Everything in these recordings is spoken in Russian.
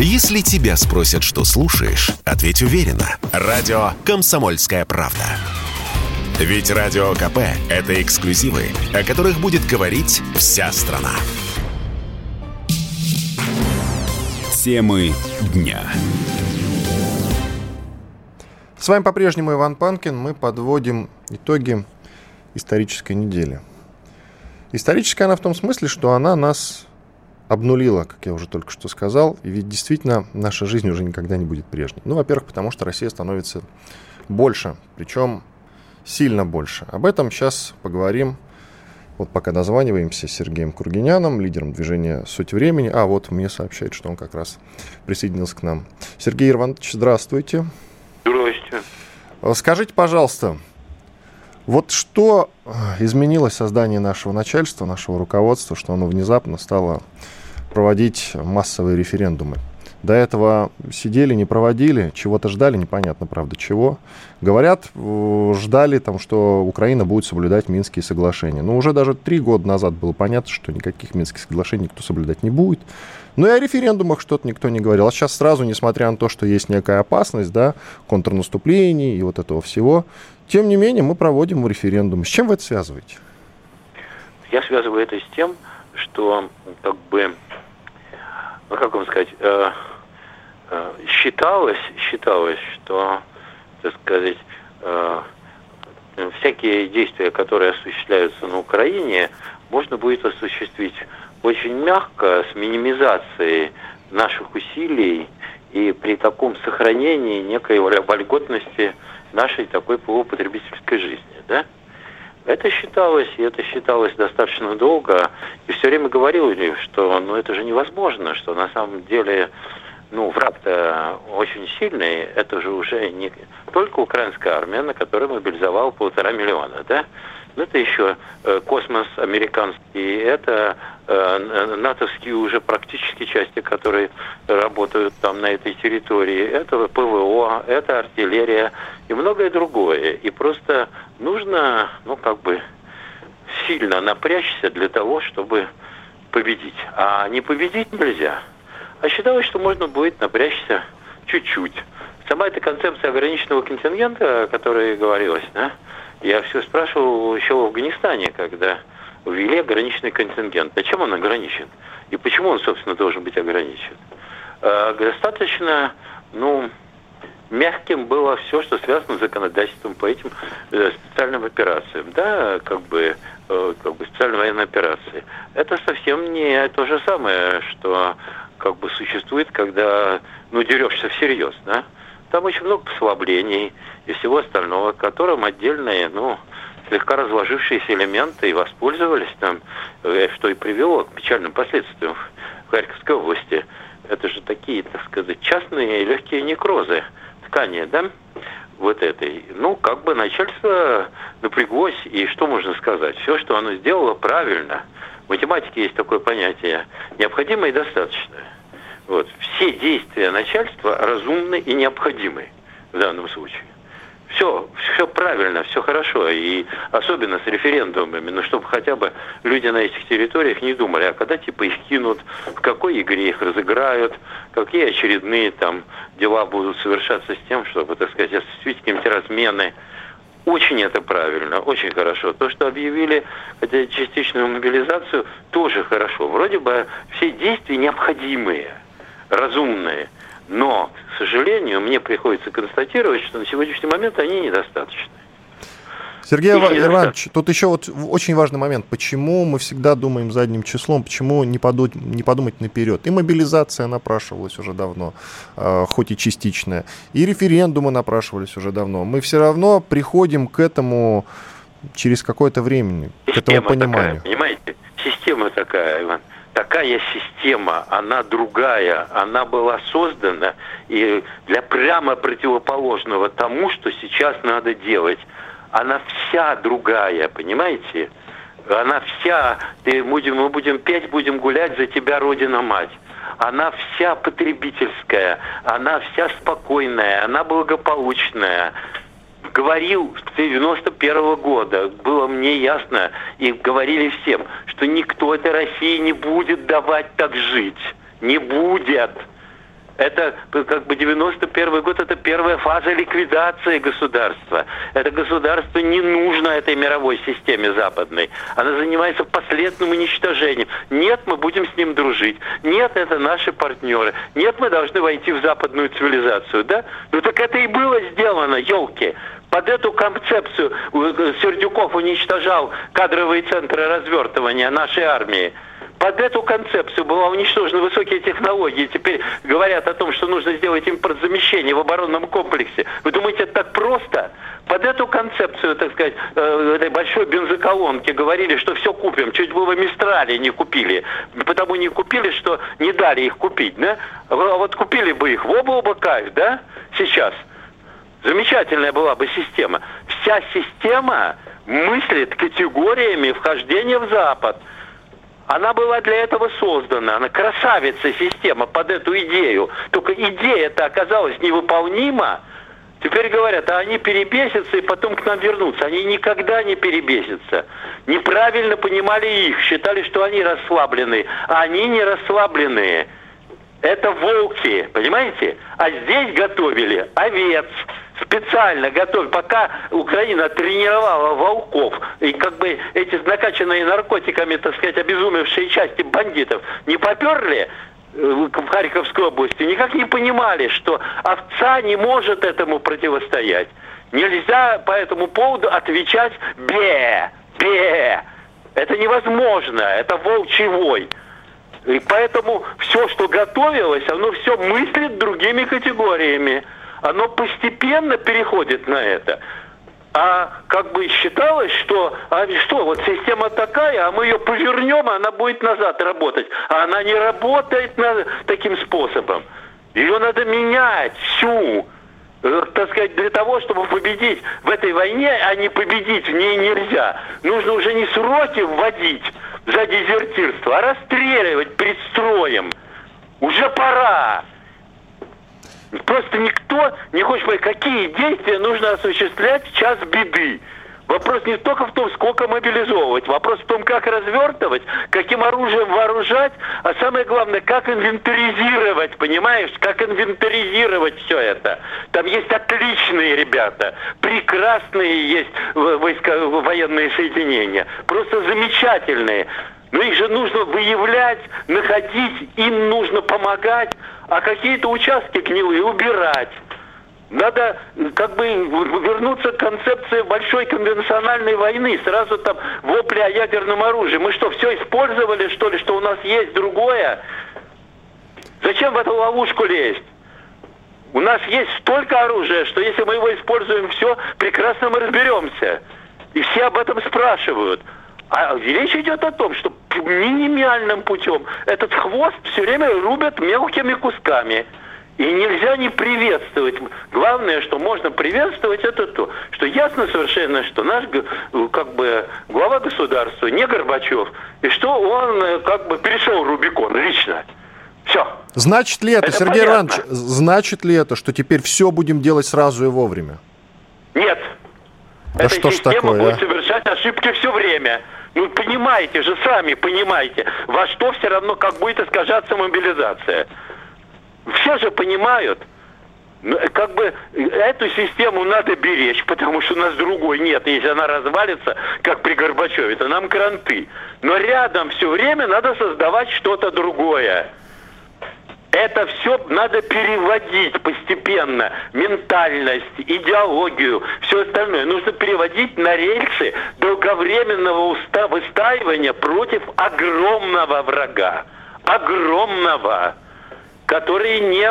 Если тебя спросят, что слушаешь, ответь уверенно. Радио «Комсомольская правда». Ведь Радио КП – это эксклюзивы, о которых будет говорить вся страна. Темы дня. С вами по-прежнему Иван Панкин. Мы подводим итоги исторической недели. Историческая она в том смысле, что она нас обнулила, как я уже только что сказал, и ведь действительно наша жизнь уже никогда не будет прежней. Ну, во-первых, потому что Россия становится больше, причем сильно больше. Об этом сейчас поговорим. Вот пока дозваниваемся с Сергеем Кургиняном, лидером движения «Суть времени». А, вот мне сообщает, что он как раз присоединился к нам. Сергей Иванович, здравствуйте. Здравствуйте. Скажите, пожалуйста, вот что изменилось создание нашего начальства, нашего руководства, что оно внезапно стало проводить массовые референдумы. До этого сидели, не проводили, чего-то ждали, непонятно, правда, чего. Говорят, ждали, там, что Украина будет соблюдать Минские соглашения. Но уже даже три года назад было понятно, что никаких Минских соглашений никто соблюдать не будет. Ну и о референдумах что-то никто не говорил. А сейчас сразу, несмотря на то, что есть некая опасность, да, контрнаступлений и вот этого всего, тем не менее мы проводим референдум. С чем вы это связываете? Я связываю это с тем, что как бы ну как вам сказать, э, э, считалось, считалось, что, так сказать, э, всякие действия, которые осуществляются на Украине, можно будет осуществить очень мягко, с минимизацией наших усилий и при таком сохранении некой вольготности нашей такой полупотребительской жизни, да? Это считалось, и это считалось достаточно долго. И все время говорили, что ну, это же невозможно, что на самом деле ну, враг-то очень сильный. Это же уже не только украинская армия, на которой мобилизовал полтора миллиона, да? Ну, это еще э, космос американский, это э, натовские уже практически части, которые работают там на этой территории. Это ПВО, это артиллерия и многое другое. И просто нужно, ну, как бы сильно напрячься для того, чтобы победить. А не победить нельзя. А считалось, что можно будет напрячься чуть-чуть. Сама эта концепция ограниченного контингента, о которой говорилось, да, я все спрашивал еще в Афганистане, когда ввели ограниченный контингент. А чем он ограничен? И почему он, собственно, должен быть ограничен? Э, достаточно, ну, мягким было все, что связано с законодательством по этим э, специальным операциям, да, как бы, э, как бы специальной военной операции. Это совсем не то же самое, что как бы существует, когда, ну, дерешься всерьез, да. Там очень много послаблений и всего остального, которым отдельные, ну, слегка разложившиеся элементы и воспользовались там, э, что и привело к печальным последствиям в Харьковской области. Это же такие, так сказать, частные легкие некрозы ткани, да, вот этой. Ну, как бы начальство напряглось, и что можно сказать? Все, что оно сделало, правильно. В математике есть такое понятие необходимое и достаточное. Вот. Все действия начальства разумны и необходимы в данном случае. Все, все правильно, все хорошо, и особенно с референдумами, ну, чтобы хотя бы люди на этих территориях не думали, а когда типа их кинут, в какой игре их разыграют, какие очередные там дела будут совершаться с тем, чтобы, так сказать, осуществить какие-то размены. Очень это правильно, очень хорошо. То, что объявили хотя частичную мобилизацию, тоже хорошо. Вроде бы все действия необходимые – разумные. Но, к сожалению, мне приходится констатировать, что на сегодняшний момент они недостаточны. Сергей Иванович, тут еще вот очень важный момент. Почему мы всегда думаем задним числом, почему не подумать, не подумать наперед? И мобилизация напрашивалась уже давно, э, хоть и частичная, и референдумы напрашивались уже давно. Мы все равно приходим к этому через какое-то время, Система к этому пониманию. Такая, понимаете? Система такая, Иван такая система, она другая, она была создана и для прямо противоположного тому, что сейчас надо делать. Она вся другая, понимаете? Она вся, ты будем, мы будем петь, будем гулять за тебя, Родина-мать она вся потребительская, она вся спокойная, она благополучная, говорил с 91 -го года, было мне ясно, и говорили всем, что никто этой России не будет давать так жить. Не будет. Это как бы 91 год, это первая фаза ликвидации государства. Это государство не нужно этой мировой системе западной. Она занимается последним уничтожением. Нет, мы будем с ним дружить. Нет, это наши партнеры. Нет, мы должны войти в западную цивилизацию. Да? Ну так это и было сделано, елки. Под эту концепцию э, Сердюков уничтожал кадровые центры развертывания нашей армии. Под эту концепцию была уничтожена высокие технологии. Теперь говорят о том, что нужно сделать импортзамещение в оборонном комплексе. Вы думаете, это так просто? Под эту концепцию, так сказать, э, этой большой бензоколонки говорили, что все купим. Чуть было Мистрали не купили. Потому не купили, что не дали их купить, да? А вот купили бы их в оба кайф, да? Сейчас. Замечательная была бы система. Вся система мыслит категориями вхождения в Запад. Она была для этого создана. Она красавица система под эту идею. Только идея-то оказалась невыполнима. Теперь говорят, а они перебесятся и потом к нам вернутся. Они никогда не перебесятся. Неправильно понимали их, считали, что они расслабленные. А они не расслабленные. Это волки, понимаете? А здесь готовили овец специально готовили, пока Украина тренировала волков, и как бы эти накачанные наркотиками, так сказать, обезумевшие части бандитов не поперли э, в Харьковской области, никак не понимали, что овца не может этому противостоять. Нельзя по этому поводу отвечать «бе», «бе». Это невозможно, это волчий вой. И поэтому все, что готовилось, оно все мыслит другими категориями оно постепенно переходит на это. А как бы считалось, что, а что, вот система такая, а мы ее повернем, а она будет назад работать. А она не работает на, таким способом. Ее надо менять всю э, так сказать, для того, чтобы победить в этой войне, а не победить в ней нельзя. Нужно уже не сроки вводить за дезертирство, а расстреливать перед строем. Уже пора. Просто никто не хочет понять, какие действия нужно осуществлять в час беды. Вопрос не только в том, сколько мобилизовывать, вопрос в том, как развертывать, каким оружием вооружать, а самое главное, как инвентаризировать, понимаешь, как инвентаризировать все это. Там есть отличные ребята, прекрасные есть войска, военные соединения, просто замечательные. Но их же нужно выявлять, находить, им нужно помогать, а какие-то участки гнилые убирать. Надо как бы вернуться к концепции большой конвенциональной войны. Сразу там вопли о ядерном оружии. Мы что, все использовали, что ли, что у нас есть другое? Зачем в эту ловушку лезть? У нас есть столько оружия, что если мы его используем все, прекрасно мы разберемся. И все об этом спрашивают. А речь идет о том, что минимальным путем этот хвост все время рубят мелкими кусками. И нельзя не приветствовать. Главное, что можно приветствовать, это то, что ясно совершенно, что наш как бы глава государства не Горбачев, и что он э, как бы перешел Рубикон лично. Все. Значит ли это, это Сергей понятно. Иванович, значит ли это, что теперь все будем делать сразу и вовремя? Нет. Да Эта что ж такое, будет а? совершать ошибки все время. Ну, понимаете же, сами понимаете, во что все равно как будет искажаться мобилизация. Все же понимают, ну, как бы эту систему надо беречь, потому что у нас другой нет. Если она развалится, как при Горбачеве, то нам кранты. Но рядом все время надо создавать что-то другое. Это все надо переводить постепенно. Ментальность, идеологию, все остальное. Нужно переводить на рельсы долговременного выстаивания против огромного врага. Огромного который не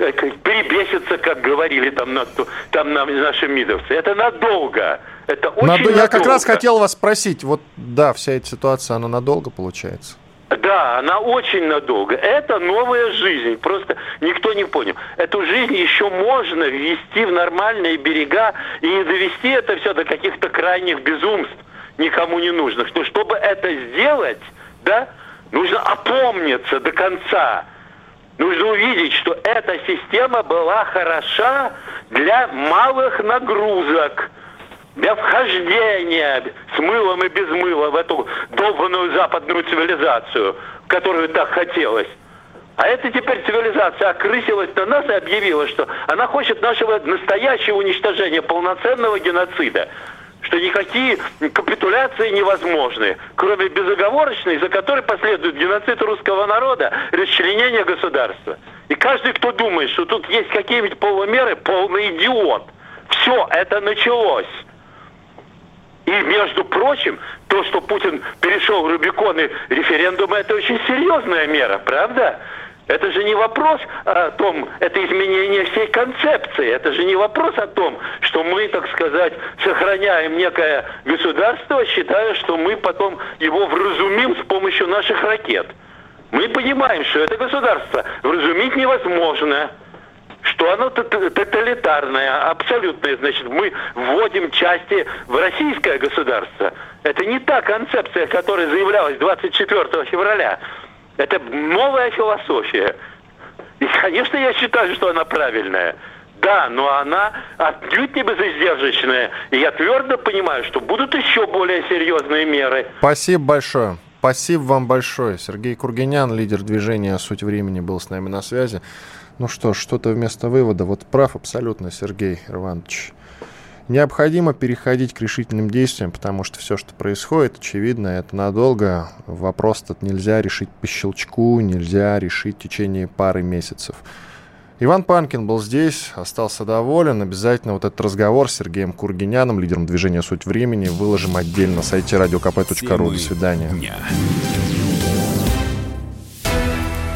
э, перебесится, как говорили там, на, там на, наши мидовцы. Это надолго. Это очень Надо, надолго. Я как раз хотел вас спросить, вот да, вся эта ситуация, она надолго получается? Да, она очень надолго. Это новая жизнь. Просто никто не понял. Эту жизнь еще можно ввести в нормальные берега и не довести это все до каких-то крайних безумств, никому не нужных. Но чтобы это сделать, да, нужно опомниться до конца. Нужно увидеть, что эта система была хороша для малых нагрузок – для вхождения с мылом и без мыла в эту долбанную западную цивилизацию, которую так хотелось. А эта теперь цивилизация окрысилась на нас и объявила, что она хочет нашего настоящего уничтожения, полноценного геноцида что никакие капитуляции невозможны, кроме безоговорочной, за которой последует геноцид русского народа, расчленение государства. И каждый, кто думает, что тут есть какие-нибудь полумеры, полный идиот. Все это началось. И, между прочим, то, что Путин перешел в Рубикон и референдум, это очень серьезная мера, правда? Это же не вопрос о том, это изменение всей концепции. Это же не вопрос о том, что мы, так сказать, сохраняем некое государство, считая, что мы потом его вразумим с помощью наших ракет. Мы понимаем, что это государство вразумить невозможно что оно тоталитарное, абсолютное. Значит, мы вводим части в российское государство. Это не та концепция, которая заявлялась 24 февраля. Это новая философия. И, конечно, я считаю, что она правильная. Да, но она отнюдь не безиздержечная. И я твердо понимаю, что будут еще более серьезные меры. Спасибо большое. Спасибо вам большое. Сергей Кургинян, лидер движения «Суть времени», был с нами на связи. Ну что ж, что-то вместо вывода. Вот прав абсолютно Сергей Иванович. Необходимо переходить к решительным действиям, потому что все, что происходит, очевидно, это надолго. Вопрос этот нельзя решить по щелчку, нельзя решить в течение пары месяцев. Иван Панкин был здесь, остался доволен. Обязательно вот этот разговор с Сергеем Кургиняном, лидером движения «Суть времени», выложим отдельно на сайте radiokp.ru. До свидания. Дня.